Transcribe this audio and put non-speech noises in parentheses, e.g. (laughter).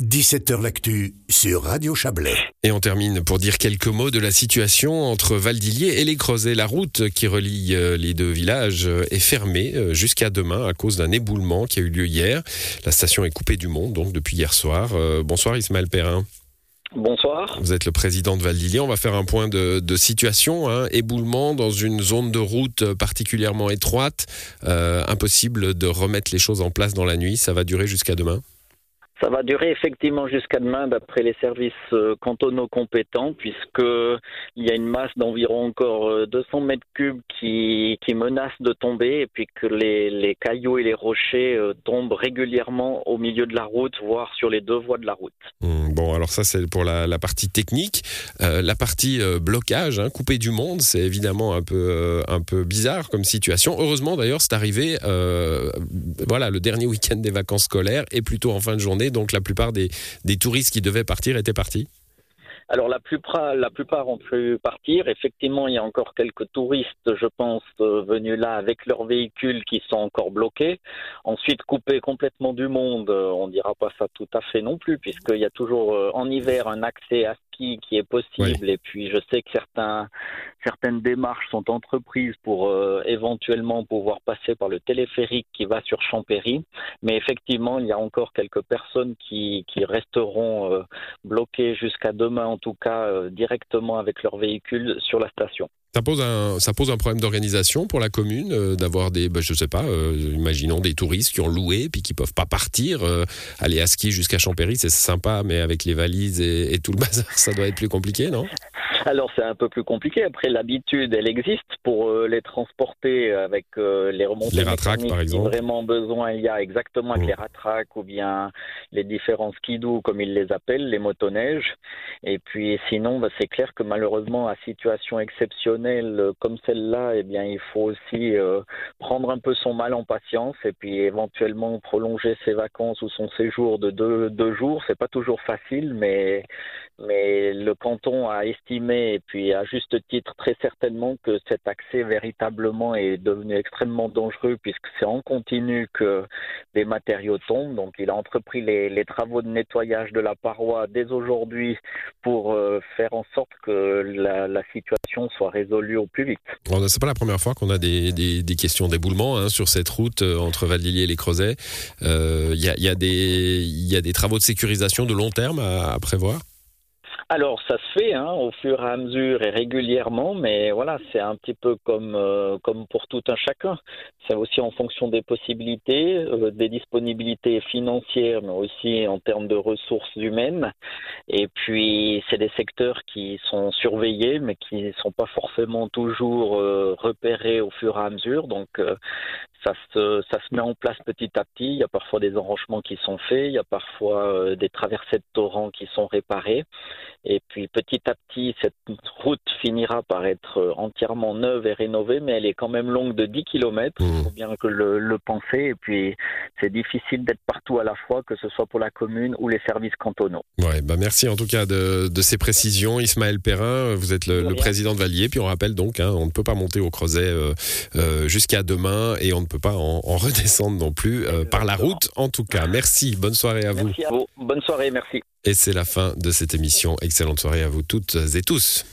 17h L'actu sur Radio Chablais. Et on termine pour dire quelques mots de la situation entre Valdillier et les Creusets. La route qui relie euh, les deux villages euh, est fermée euh, jusqu'à demain à cause d'un éboulement qui a eu lieu hier. La station est coupée du monde donc depuis hier soir. Bonsoir Ismaël Perrin. Bonsoir. Vous êtes le président de Valdillier. On va faire un point de, situation. Hein. Éboulement dans une zone de route particulièrement étroite. impossible de remettre les choses en place dans la nuit. Ça va durer jusqu'à demain? Ça va durer effectivement jusqu'à demain d'après les services euh, cantonaux compétents puisque il y a une masse d'environ encore 200 euh, mètres cubes qui, qui menace de tomber et puis que les, les cailloux et les rochers euh, tombent régulièrement au milieu de la route, voire sur les deux voies de la route. Mmh, bon, alors ça c'est pour la, la, partie technique. la partie blocage, hein, coupé du monde, c'est évidemment un peu, un peu bizarre comme situation. Heureusement d'ailleurs c'est arrivé voilà, le dernier week-end des vacances scolaires et plutôt en fin de journée donc la plupart des, touristes qui devaient partir étaient partis alors la plupart, la plupart ont pu partir. Effectivement, il y a encore quelques touristes, je pense, euh, venus là avec leurs véhicules qui sont encore bloqués. Ensuite, coupés complètement du monde, euh, on dira pas ça tout à fait non plus, puisqu'il y a toujours euh, en hiver un accès à qui est possible. Et puis, je sais que certains, certaines démarches sont entreprises pour euh, éventuellement pouvoir passer par le téléphérique qui va sur Champéry. Mais effectivement, il y a encore quelques personnes qui, qui resteront euh, bloquées jusqu'à demain, en tout cas euh, directement avec leur véhicule sur la station. Ça pose un, ça pose un problème d'organisation pour la commune, d'avoir des, bah, je sais pas, imaginons des touristes qui ont loué puis qui peuvent pas partir, aller à ski jusqu'à Champéry, c'est sympa, mais avec les valises et, et tout le (laughs) bazar, ça doit être plus compliqué, non? (laughs) alors c'est un peu plus compliqué. Après l'habitude, elle existe pour euh, les transporter avec euh, les remontées. Les ratraques par exemple. vraiment besoin il y a exactement avec mmh. les ratraques ou bien les différents skidoo comme ils les appellent, les motoneiges. Et puis sinon, bah, c'est clair que malheureusement à situation exceptionnelle euh, comme celle-là, eh bien il faut aussi prendre un peu son mal en patience et puis éventuellement prolonger ses vacances ou son séjour de deux, deux jours. C'est pas toujours facile, mais mais le canton a estimé, et puis à juste titre très certainement, que cet accès véritablement est devenu extrêmement dangereux puisque c'est en continu que des matériaux tombent. Donc il a entrepris les, travaux de nettoyage de la paroi dès aujourd'hui pour euh, faire en sorte que la, situation soit résolue au plus vite. C'est pas la première fois qu'on a des, questions d'éboulement hein, sur cette route euh, entre Valdillier et les Creusets. Euh, il y, a, des travaux de sécurisation de long terme à prévoir alors, ça se fait hein, au fur et à mesure et régulièrement, mais voilà, c'est un petit peu comme, euh, comme pour tout un chacun. C'est aussi en fonction des possibilités, euh, des disponibilités financières, mais aussi en termes de ressources humaines. Et puis, c'est des secteurs qui sont surveillés, mais qui ne sont pas forcément toujours euh, repérés au fur et à mesure. Donc, ça se, ça se met en place petit à petit. Il y a parfois des enrochements qui sont faits, il y a parfois des traversées de torrents qui sont réparées. Et puis petit à petit, cette route finira par être euh, entièrement neuve et rénovée, mais elle est quand même longue de 10 km, il faut bien que le, le penser. Et puis c'est difficile d'être partout à la fois, que ce soit pour la commune ou les services cantonaux. Ouais, bah merci en tout cas de, de ces précisions. Ismaël Perrin, vous êtes le, président de Valier, puis on rappelle donc, hein, on ne peut pas monter au Creuset euh, euh, jusqu'à demain et on ne peut pas en, redescendre non plus par la route. En tout cas, merci, bonne soirée à vous. Merci à vous, bonne soirée, merci. Et c'est la fin de cette émission. Excellente soirée à vous toutes et tous.